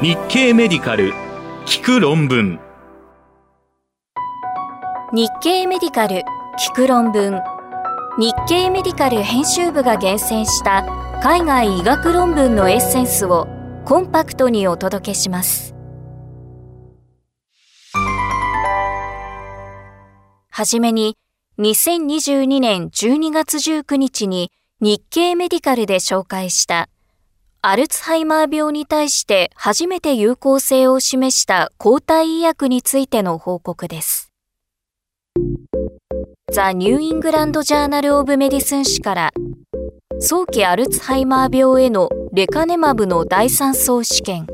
日経メディカル。聞く論文。日経メディカル聞く論文。日経メディカル編集部が厳選した海外医学論文のエッセンスをコンパクトにお届けします。はじめに2022年12月19日に日経メディカルで紹介したアルツハイマー病に対して初めて有効性を示した抗体医薬についての報告です。ザ・ニューイングランド・ジャーナル・オブ・メディスン誌から早期アルツハイマー病へのレカネマブの第三相試験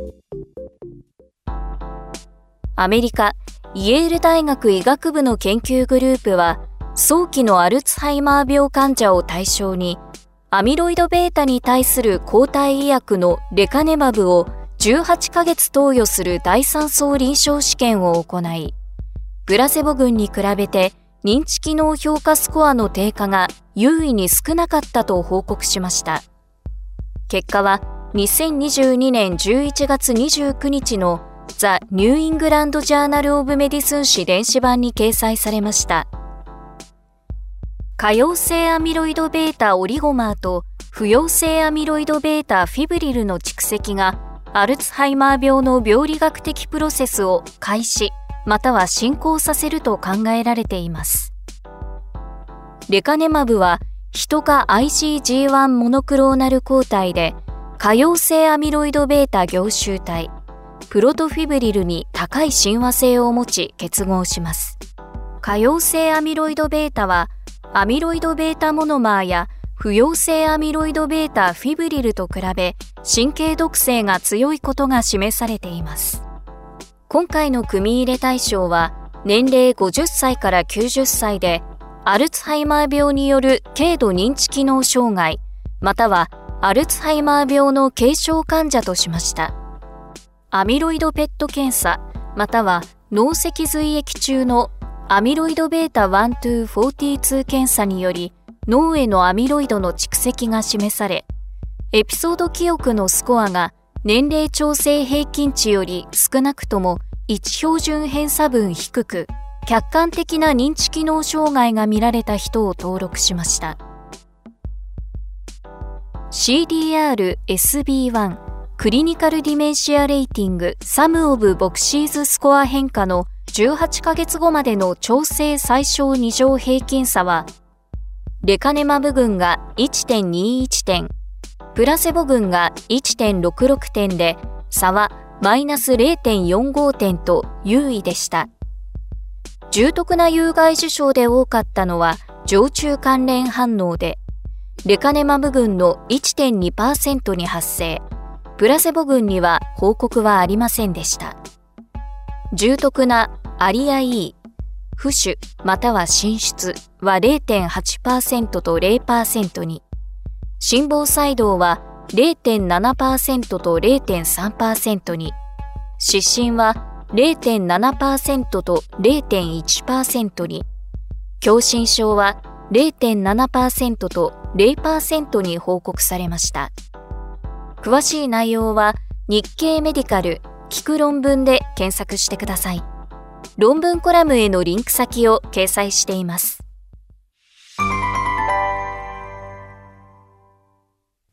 アメリカイェール大学医学部の研究グループは早期のアルツハイマー病患者を対象にアミロイド β に対する抗体医薬のレカネマブを18ヶ月投与する第3相臨床試験を行い、プラセボ群に比べて認知機能評価スコアの低下が有意に少なかったと報告しました。結果は2022年11月29日のザ・ニューイングランド・ジャーナル・オブ・メディスン誌電子版に掲載されました。可溶性アミロイド β オリゴマーと不溶性アミロイド β フィブリルの蓄積がアルツハイマー病の病理学的プロセスを開始または進行させると考えられています。レカネマブはヒト科 IgG1 モノクローナル抗体で可溶性アミロイド β 凝集体プロトフィブリルに高い親和性を持ち結合します。可溶性アミロイド β は アミロイド β モノマーや不溶性アミロイド β フィブリルと比べ神経毒性が強いことが示されています。今回の組み入れ対象は年齢50歳から90歳でアルツハイマー病による軽度認知機能障害またはアルツハイマー病の軽症患者としました。アミロイドペット検査または脳脊髄液中のアミロイド β1242 検査により脳へのアミロイドの蓄積が示され、エピソード記憶のスコアが年齢調整平均値より少なくとも1標準偏差分低く、客観的な認知機能障害が見られた人を登録しました。CDR-SB1 クリニカルディメンシアレーティングサムオブボクシーズスコア変化の18ヶ月後までの調整最小二乗平均差は、レカネマブ群が1.21点、プラセボ群が1.66点で、差はマイナス0.45点と優位でした。重篤な有害事象で多かったのは常駐関連反応で、レカネマブ群の1.2%に発生、プラセボ群には報告はありませんでした。重篤なアリア E、浮腫または進出は0.8%と0%に、心房細動は0.7%と0.3%に、失神は0.7%と0.1%に、狭心症は0.7%と0%に報告されました。詳しい内容は日経メディカル聞く論文で検索してください。論文コラムへのリンク先を掲載しています。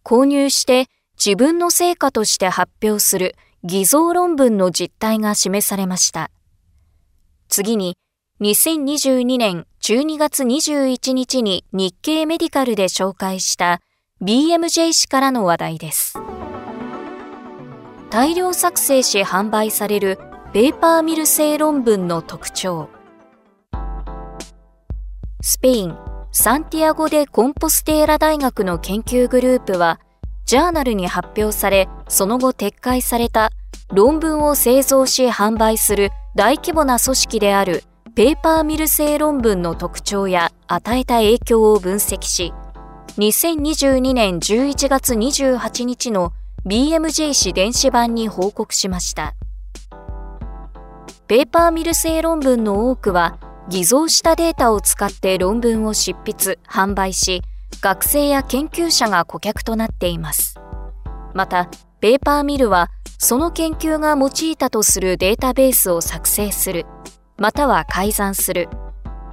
購入して自分の成果として発表する偽造論文の実態が示されました。次に、2022年12月21日に日経メディカルで紹介した BMJ 氏からの話題です。大量作成し販売されるペーパーミル製論文の特徴スペインサンティアゴ・でコンポステーラ大学の研究グループはジャーナルに発表されその後撤回された論文を製造し販売する大規模な組織であるペーパーミル製論文の特徴や与えた影響を分析し2022年11月28日の BMJ 誌電子版に報告しました。ペーパーミル製論文の多くは偽造したデータを使って論文を執筆、販売し、学生や研究者が顧客となっています。また、ペーパーミルはその研究が用いたとするデータベースを作成する、または改ざんする、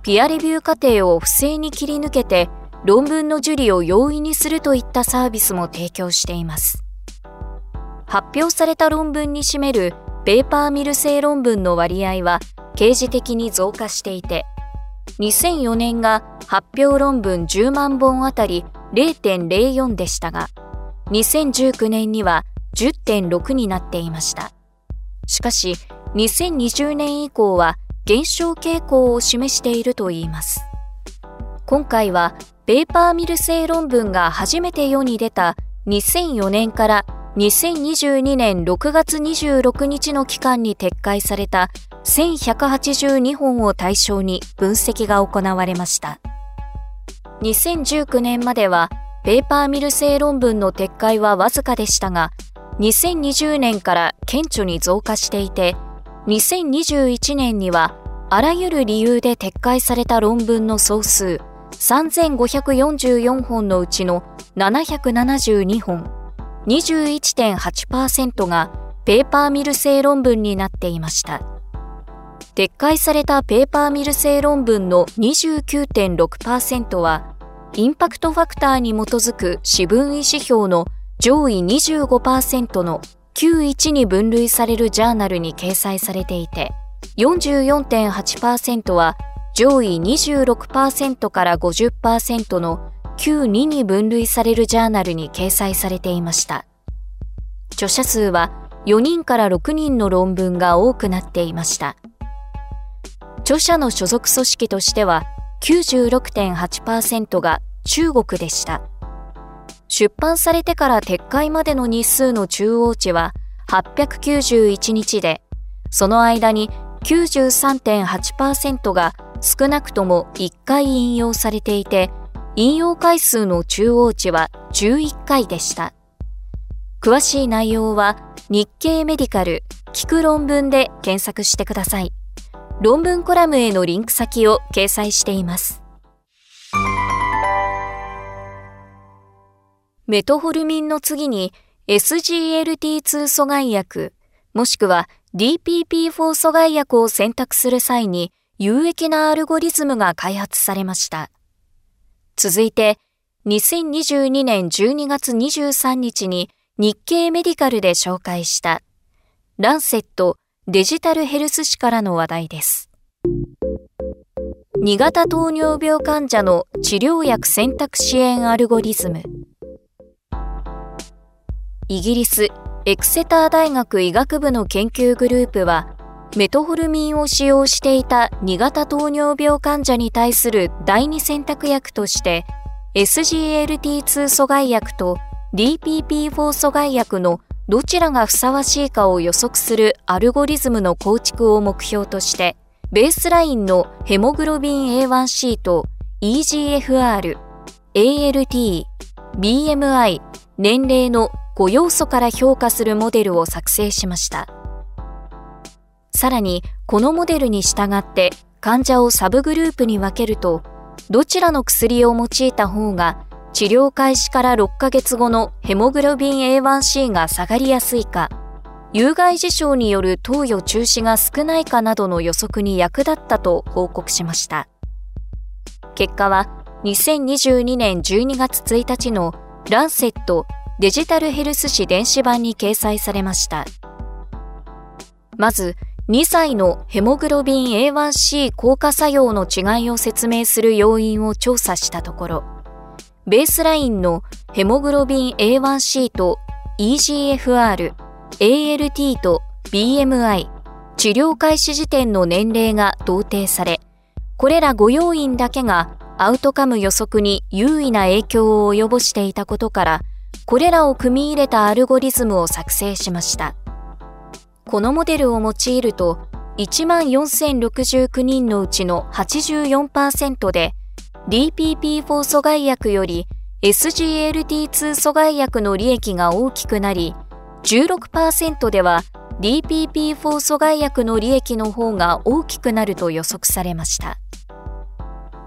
ピアレビュー過程を不正に切り抜けて論文の受理を容易にするといったサービスも提供しています。発表された論文に占めるペーパーミル製論文の割合は刑事的に増加していて、2004年が発表論文10万本あたり0.04でしたが、2019年には10.6になっていました。しかし、2020年以降は減少傾向を示しているといいます。今回はペーパーミル製論文が初めて世に出た2004年から2022年6月26日の期間に撤回された1182本を対象に分析が行われました。2019年まではペーパーミル製論文の撤回はわずかでしたが、2020年から顕著に増加していて、2021年にはあらゆる理由で撤回された論文の総数3544本のうちの772本、21.8%がペーパーミル製論文になっていました。撤回されたペーパーミル製論文の29.6%は、インパクトファクターに基づく私分位指標の上位25%の91に分類されるジャーナルに掲載されていて、44.8%は上位26%から50%の旧2に分類されるジャーナルに掲載されていました。著者数は4人から6人の論文が多くなっていました。著者の所属組織としては96.8%が中国でした。出版されてから撤回までの日数の中央値は891日で、その間に93.8%が少なくとも1回引用されていて、引用回数の中央値は11回でした。詳しい内容は日経メディカル聞く論文で検索してください。論文コラムへのリンク先を掲載しています。メトホルミンの次に SGLT2 阻害薬もしくは DPP4 阻害薬を選択する際に有益なアルゴリズムが開発されました。続いて、2022年12月23日に日経メディカルで紹介したランセットデジタルヘルス誌からの話題です。2型糖尿病患者の治療薬選択支援アルゴリズムイギリスエクセター大学医学部の研究グループはメトホルミンを使用していた2型糖尿病患者に対する第二選択薬として SGLT2 阻害薬と DPP4 阻害薬のどちらがふさわしいかを予測するアルゴリズムの構築を目標としてベースラインのヘモグロビン A1C と EGFR、ALT、BMI、年齢の5要素から評価するモデルを作成しました。さらに、このモデルに従って患者をサブグループに分けると、どちらの薬を用いた方が治療開始から6ヶ月後のヘモグロビン A1C が下がりやすいか、有害事象による投与中止が少ないかなどの予測に役立ったと報告しました。結果は2022年12月1日のランセットデジタルヘルス誌電子版に掲載されました。まず、2歳のヘモグロビン A1C 効果作用の違いを説明する要因を調査したところ、ベースラインのヘモグロビン A1C と EGFR、ALT と BMI、治療開始時点の年齢が同定され、これら5要因だけがアウトカム予測に優位な影響を及ぼしていたことから、これらを組み入れたアルゴリズムを作成しました。このモデルを用いると、14,069人のうちの84%で、DPP4 阻害薬より SGLT2 阻害薬の利益が大きくなり、16%では DPP4 阻害薬の利益の方が大きくなると予測されました。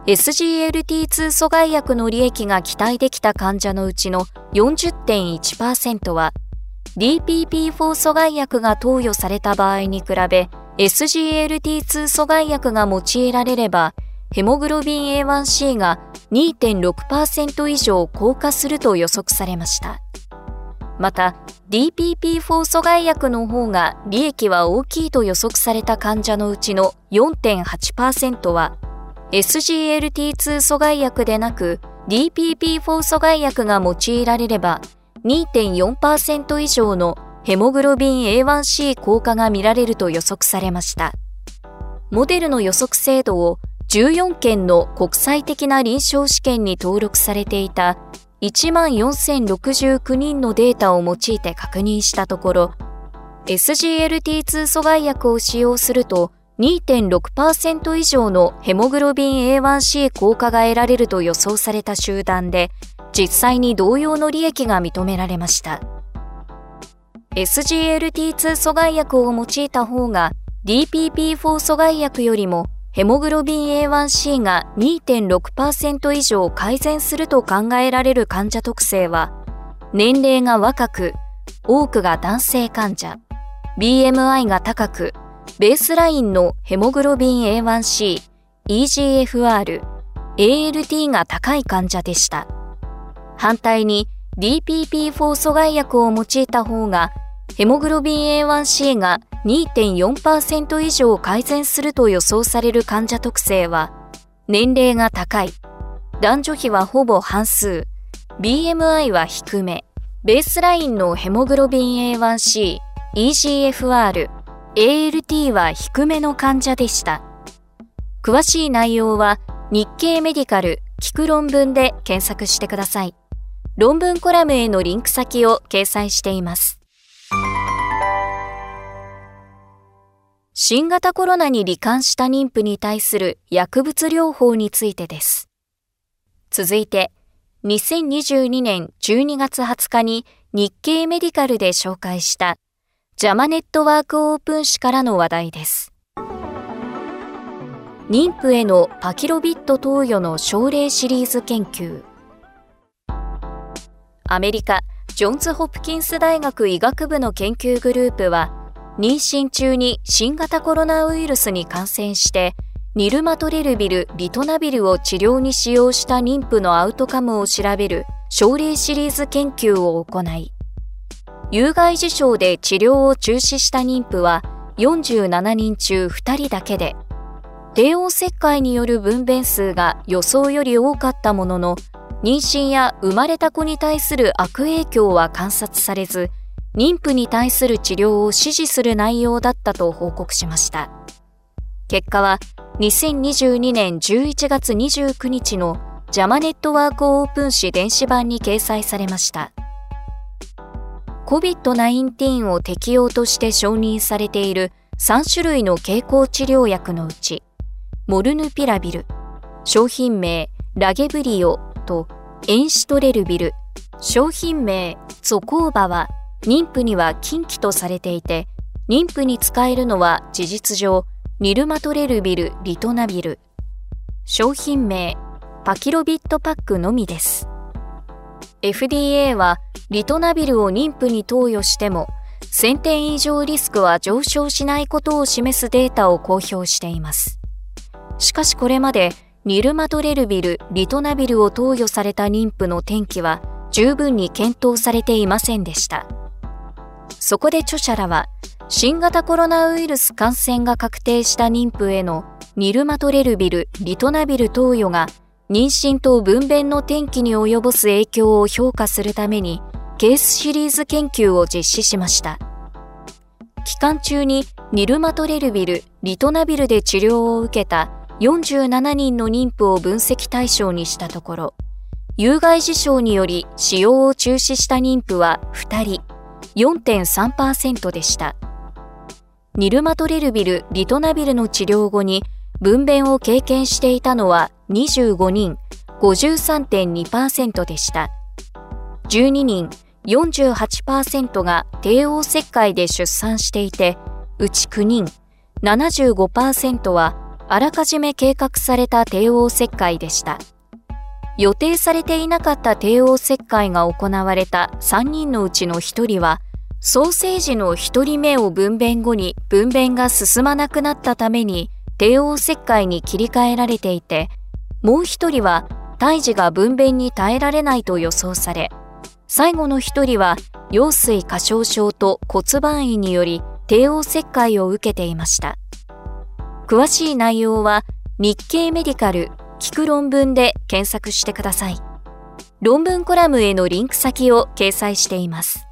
SGLT2 阻害薬の利益が期待できた患者のうちの40.1%は DPP4 阻害薬が投与された場合に比べ SGLT2 阻害薬が用いられればヘモグロビン A1C が2.6%以上降下すると予測されました。また DPP4 阻害薬の方が利益は大きいと予測された患者のうちの4.8%は SGLT2 阻害薬でなく DPP4 阻害薬が用いられれば2.4%以上のヘモグロビン A1C 効果が見られると予測されました。モデルの予測精度を14件の国際的な臨床試験に登録されていた14,069人のデータを用いて確認したところ、SGLT2 阻害薬を使用すると2.6%以上のヘモグロビン A1C 効果が得られると予想された集団で、実際に同様の利益が認められました。SGLT2 阻害薬を用いた方が DPP4 阻害薬よりもヘモグロビン A1C が2.6%以上改善すると考えられる患者特性は、年齢が若く、多くが男性患者、BMI が高く、ベースラインのヘモグロビン A1C、EGFR、ALT が高い患者でした。反対に DPP4 阻害薬を用いた方が、ヘモグロビン A1C が2.4%以上改善すると予想される患者特性は、年齢が高い、男女比はほぼ半数、BMI は低め、ベースラインのヘモグロビン A1C、EGFR、ALT は低めの患者でした。詳しい内容は日経メディカル聞く論文で検索してください。論文コラムへのリンク先を掲載しています。新型コロナに罹患した妊婦に対する薬物療法についてです。続いて、2022年12月20日に日経メディカルで紹介したジャマネットワークオープン誌からの話題です。妊婦へのパキロビット投与の症例シリーズ研究。アメリカ、ジョンズ・ホプキンス大学医学部の研究グループは、妊娠中に新型コロナウイルスに感染してニルマトレルビル・リトナビルを治療に使用した妊婦のアウトカムを調べる症例シリーズ研究を行い有害事象で治療を中止した妊婦は47人中2人だけで帝王切開による分娩数が予想より多かったものの妊娠や生まれた子に対する悪影響は観察されず妊婦に対する治療を指示する内容だったと報告しました。結果は2022年11月29日のジャマネットワークオープン誌電子版に掲載されました。COVID-19 を適用として承認されている3種類の経口治療薬のうち、モルヌピラビル、商品名ラゲブリオとエンシトレルビル、商品名ゾコーバは妊婦には禁忌とされていて、妊婦に使えるのは事実上、ニルマトレルビル・リトナビル。商品名、パキロビットパックのみです。FDA は、リトナビルを妊婦に投与しても、1000点以上リスクは上昇しないことを示すデータを公表しています。しかしこれまで、ニルマトレルビル、リトナビルを投与された妊婦の転機は十分に検討されていませんでした。そこで著者らは、新型コロナウイルス感染が確定した妊婦へのニルマトレルビル、リトナビル投与が妊娠と分娩の転機に及ぼす影響を評価するためにケースシリーズ研究を実施しました。期間中にニルマトレルビル、リトナビルで治療を受けた47人の妊婦を分析対象にしたところ、有害事象により使用を中止した妊婦は2人、4.3%でした。ニルマトレルビル、リトナビルの治療後に分娩を経験していたのは25人、53.2%でした。12人、48%が帝王切開で出産していて、うち9人、75%はあらかじめ計画された帝王切開でした。予定されていなかった帝王切開が行われた3人のうちの1人はソーセージの一人目を分娩後に分娩が進まなくなったために帝王切開に切り替えられていて、もう一人は胎児が分娩に耐えられないと予想され、最後の一人は羊水過小症と骨盤位により帝王切開を受けていました。詳しい内容は日経メディカル聞く論文で検索してください。論文コラムへのリンク先を掲載しています。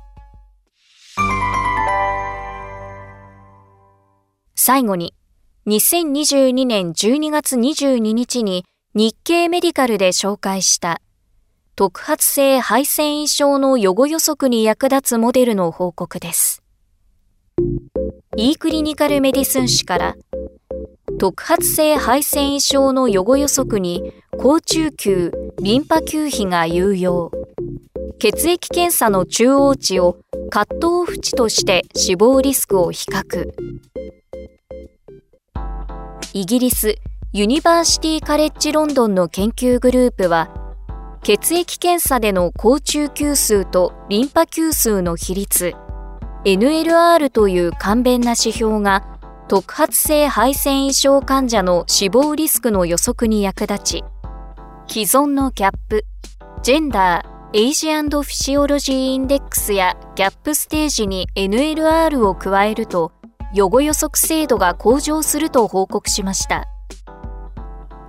最後に、2022年12月22日に日経メディカルで紹介した特発性肺腺異症の予後予測に役立つモデルの報告です。E クリニカルメディスン誌から特発性肺腺異症の予後予測に高中球、リンパ球比が有用。血液検査の中央値をカットオフ値として死亡リスクを比較。イギリスユニバーシティカレッジロンドンの研究グループは血液検査での高中球数とリンパ球数の比率 NLR という簡便な指標が特発性肺腺異常患者の死亡リスクの予測に役立ち既存のギャップジェンダーエイジフィシオロジーインデックスやギャップステージに NLR を加えると予後予測精度が向上すると報告しました。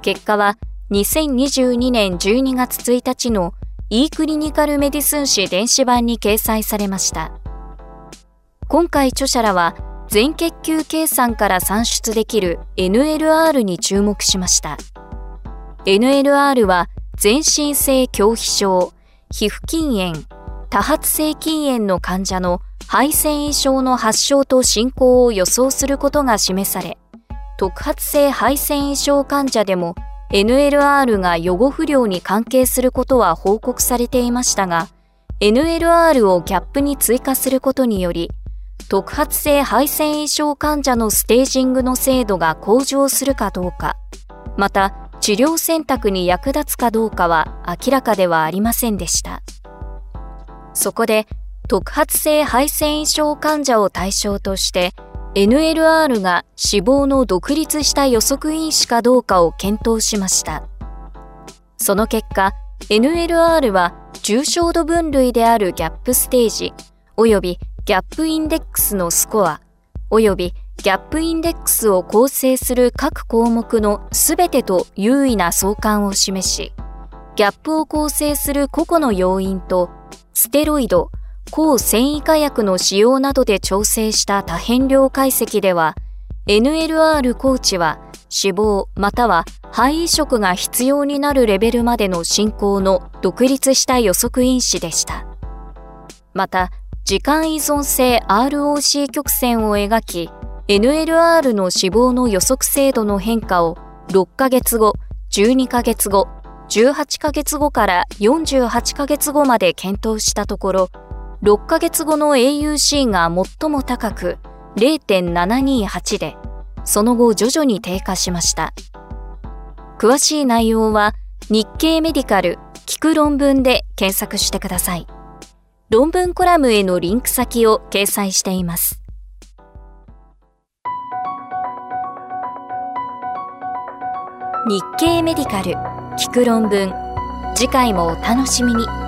結果は2022年12月1日の e クリニカルメディスン誌電子版に掲載されました。今回著者らは全血球計算から算出できる NLR に注目しました。NLR は全身性拒否症、皮膚筋炎、多発性筋炎の患者の肺腺異症の発症と進行を予想することが示され、特発性肺腺異症患者でも NLR が予後不良に関係することは報告されていましたが、NLR をギャップに追加することにより、特発性肺腺異症患者のステージングの精度が向上するかどうか、また治療選択に役立つかどうかは明らかではありませんでした。そこで特発性肺腺異症患者を対象として NLR が死亡の独立した予測因子かどうかを検討しました。その結果、NLR は重症度分類であるギャップステージ及びギャップインデックスのスコア及びギャップインデックスを構成する各項目のすべてと優位な相関を示し、ギャップを構成する個々の要因とステロイド、抗繊維化薬の使用などで調整した多変量解析では、NLR コーチは死亡または肺移植が必要になるレベルまでの進行の独立した予測因子でした。また、時間依存性 ROC 曲線を描き、NLR の死亡の予測精度の変化を6ヶ月後、12ヶ月後、18ヶ月後から48ヶ月後まで検討したところ、6ヶ月後の AUC が最も高く0.728で、その後徐々に低下しました。詳しい内容は日経メディカル聞く論文で検索してください。論文コラムへのリンク先を掲載しています。日経メディカル聞く論文次回もお楽しみに。